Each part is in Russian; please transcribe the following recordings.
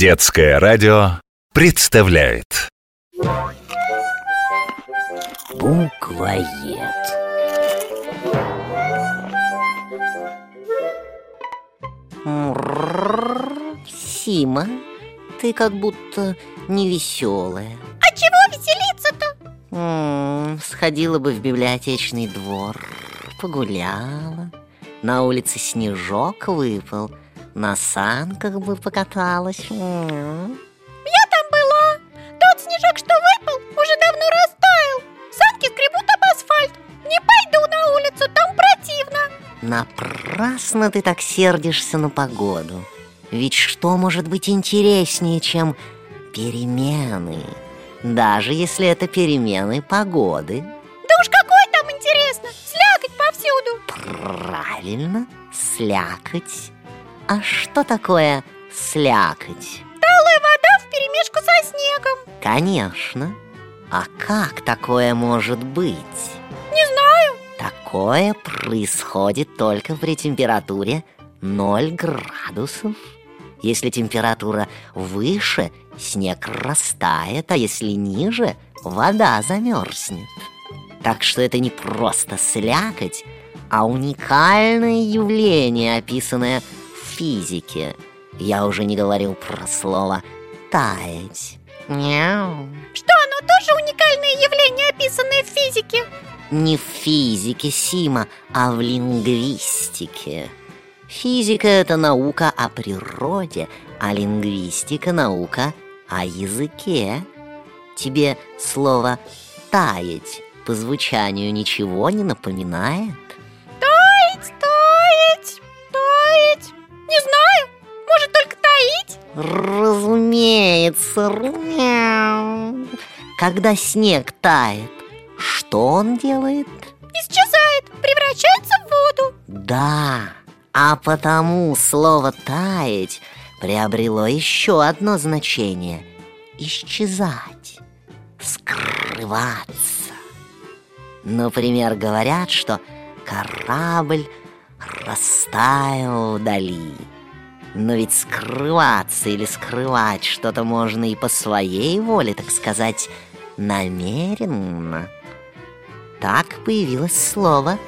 Детское радио представляет. Буквоед. Сима, ты как будто невеселая А чего веселиться-то? Сходила бы в библиотечный двор, погуляла. На улице снежок выпал, на санках бы покаталась. Я там была. Тот снежок, что выпал, уже давно растаял. Санки скребут об асфальт. Не пойду на улицу, там противно. Напрасно ты так сердишься на погоду. Ведь что может быть интереснее, чем перемены? Даже если это перемены погоды. Да уж какой там интересно? Слякоть повсюду. Правильно, слякоть А что такое слякоть? Талая вода вперемешку со снегом Конечно А как такое может быть? Не знаю Такое происходит только при температуре 0 градусов. Если температура выше, снег растает, а если ниже, вода замерзнет. Так что это не просто слякоть, а уникальное явление, описанное в физике. Я уже не говорил про слово «таять». Мяу. Что оно тоже уникальное явление, описанное в физике? Не в физике, Сима, а в лингвистике. Физика — это наука о природе, а лингвистика — наука о языке. Тебе слово «таять» по звучанию ничего не напоминает? Разумеется. Когда снег тает, что он делает? Исчезает, превращается в воду Да, а потому слово «таять» приобрело еще одно значение – исчезать, скрываться. Например, говорят, что корабль растаял вдали. Но ведь скрываться или скрывать что-то можно и по своей воле, так сказать, намеренно. Так появилось слово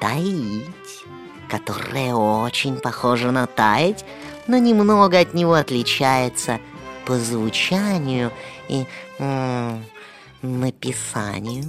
«таить», которое очень похоже на «таять», но немного от него отличается по звучанию и м, написанию.